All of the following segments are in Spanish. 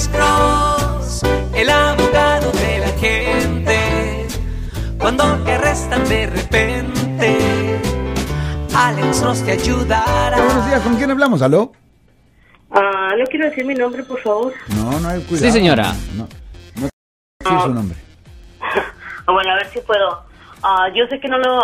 Alex Cross, el abogado de la gente. Cuando te arrestan de repente, Alex Cross te ayudará. Buenos días, ¿con quién hablamos? ¿Aló? Ah, no quiero decir mi nombre, por favor. No, no hay cuidado. Sí, señora. No, no decir su nombre. Ah, bueno, a ver si puedo. Ah, yo sé que no lo...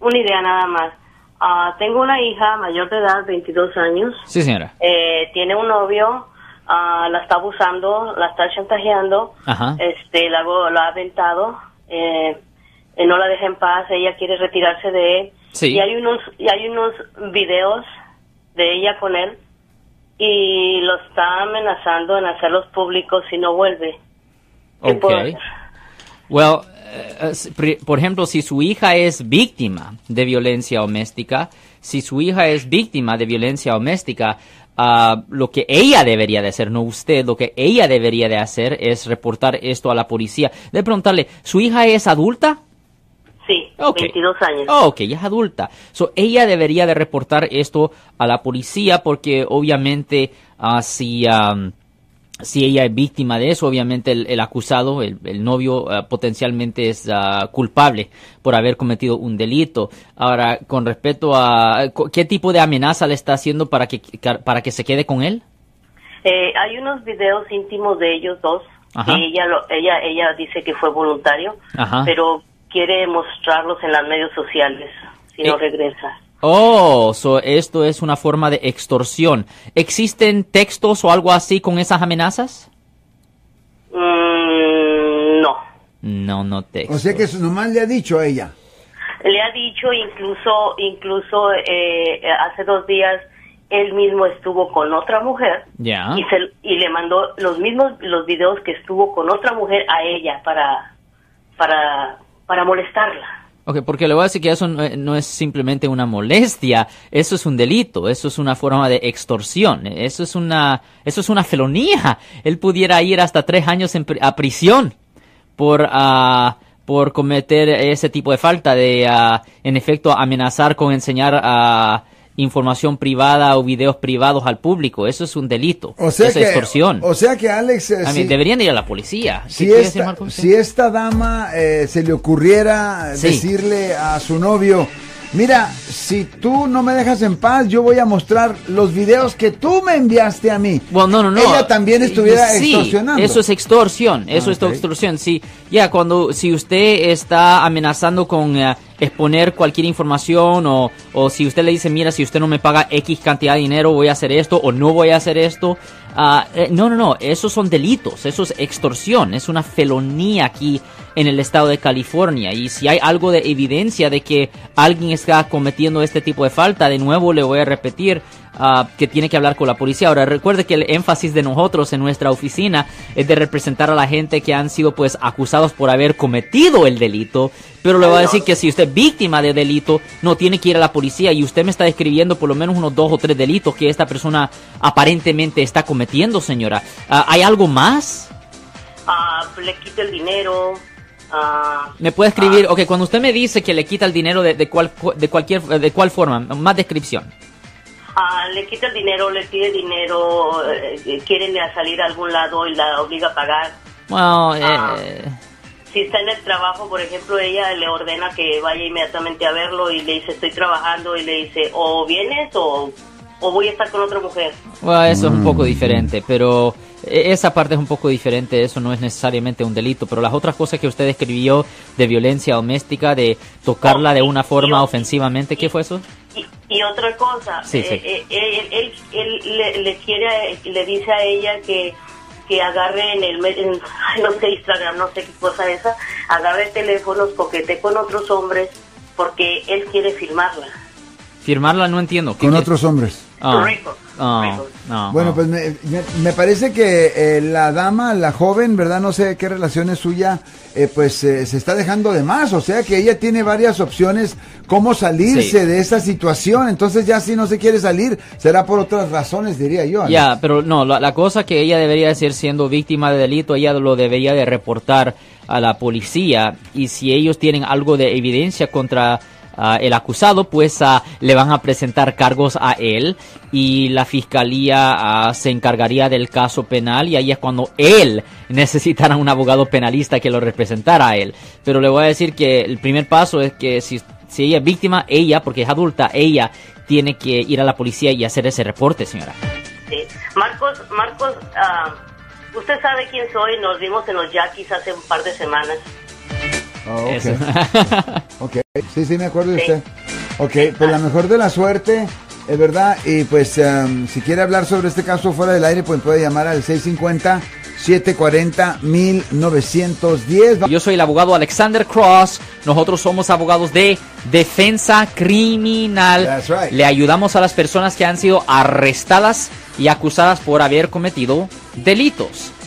Una idea nada más. Ah, tengo una hija mayor de edad, 22 años. Sí, señora. Eh, tiene un novio, ah, la está abusando, la está chantajeando. Ajá. Este, la, ha aventado. Eh, eh, no la deja en paz. Ella quiere retirarse de él. Sí. Y hay unos, y hay unos videos de ella con él y lo está amenazando en hacerlos públicos si no vuelve. ¿Qué puedo Ok. Well, eh, por ejemplo, si su hija es víctima de violencia doméstica, si su hija es víctima de violencia doméstica, ah, lo que ella debería de hacer, no usted, lo que ella debería de hacer es reportar esto a la policía. De preguntarle, ¿su hija es adulta? Sí, Ok. 22 años. Oh, ok, ya es adulta. So, ella debería de reportar esto a la policía porque obviamente ah, si, si ella es víctima de eso, obviamente el, el acusado, el, el novio, ah, potencialmente es ah, culpable por haber cometido un delito. Ahora, con respecto a qué tipo de amenaza le está haciendo para que, para que se quede con él. Eh, hay unos videos íntimos de ellos dos. Ajá. que ella, lo, ella, ella dice que fue voluntario, Ajá. pero quiere mostrarlos en los medios sociales si no Eh, regresa. Oh, so esto es una forma de extorsión. ¿Existen textos o algo así con esas amenazas? Mm, no. No, no textos. O sea que eso nomás le ha dicho a ella. Le ha dicho incluso, incluso eh, hace dos días él mismo estuvo con otra mujer Ya. y, se, y le mandó los mismos los videos que estuvo con otra mujer a ella para para para molestarla. Ok, porque le voy a decir que eso no, es simplemente una molestia, eso es un delito, eso es una forma de extorsión, eso es una, eso es una felonía. Él pudiera ir hasta tres años en a prisión por, ah, por cometer ese tipo de falta de, ah, en efecto, amenazar con enseñar ah, información privada o videos privados al público. Eso es un delito, O sea es que, extorsión. O sea que Alex, eh, si, deberían ir a la policía. ¿Qué si decir, esta, Marco? si esta dama eh, se le ocurriera Sí. decirle a su novio, mira, si tú no me dejas en paz, yo voy a mostrar los videos que tú me enviaste a mí. Bueno, no, no, no. Ella también estuviera Sí, extorsionando. Eso es extorsión, eso Ah, es extorsión. Sí, ya cuando si usted está amenazando con eh, exponer cualquier información o, o si usted le dice, mira, si usted no me paga X cantidad de dinero, voy a hacer esto o no voy a hacer esto. ah, eh, no, no, no, esos son delitos, eso es extorsión, es una felonía aquí en el estado de California. Y si hay algo de evidencia de que alguien está cometiendo este tipo de falta, de nuevo le voy a repetir, ah, que tiene que hablar con la policía. Ahora recuerde que el énfasis de nosotros en nuestra oficina es de representar a la gente que han sido pues acusados por haber cometido el delito. Pero le voy a decir que si usted es víctima de delito, no tiene que ir a la policía y usted me está describiendo por lo menos unos dos o tres delitos que esta persona aparentemente está cometiendo, señora. Ah, ¿Hay algo más? Ah, le quita el dinero. Me puede escribir, ok, cuando usted me dice que le quita el dinero de, de, cual, de cualquier, de cuál forma, más descripción. Ah, le quita el dinero, le pide dinero, eh, quieren salir a algún lado y la obliga a pagar. Bueno, Ah. eh, Si está en el trabajo, por ejemplo, ella le ordena que vaya inmediatamente a verlo y le dice estoy trabajando y le dice o vienes o, o voy a estar con otra mujer. Bueno, eso es un poco diferente, pero eh, esa parte es un poco diferente, eso no es necesariamente un delito, pero las otras cosas que usted describió de violencia doméstica, de tocarla de una forma ofensivamente, ¿qué fue eso? Y, otra cosa, Sí, eh, sí. eh, él, él- él le, le quiere, le dice a ella que, que agarre en el, en- no sé, Instagram, no sé qué cosa esa, agarre teléfonos, coquete con otros hombres, porque él quiere filmarla. Firmarla no entiendo. ¿qué Con quiere? otros hombres. Ah, Rico, ah, rico. no, Bueno, no. pues me, me- me parece que eh, la dama, la joven, ¿verdad? No sé qué relación es suya, eh, pues eh, se está dejando de más. O sea que ella tiene varias opciones cómo salirse Sí. de esa situación. Entonces ya si no se quiere salir, será por otras razones, diría yo. Ya, pero no, la, la cosa que ella debería decir siendo víctima de delito, ella lo debería de reportar a la policía y si ellos tienen algo de evidencia contra ah, el acusado, pues ah, le van a presentar cargos a él y la fiscalía ah, se encargaría del caso penal y ahí es cuando él necesitará un abogado penalista que lo representara a él. Pero le voy a decir que el primer paso es que si, si ella es víctima, ella, porque es adulta, ella tiene que ir a la policía y hacer ese reporte, señora. Sí. Marcos, Marcos, usted sabe quién soy, nos vimos en los Yaquis hace un par de semanas. Oh, ok. Eso. Ok, sí, sí, me acuerdo de usted. Ok, pues la mejor de la suerte, es verdad. Y pues em, si quiere hablar sobre este caso fuera del aire, pues puede llamar al 650-740-1910. Yo soy el abogado Alexander Cross. Nosotros somos abogados de defensa criminal. That's right. Le ayudamos a las personas que han sido arrestadas y acusadas por haber cometido delitos.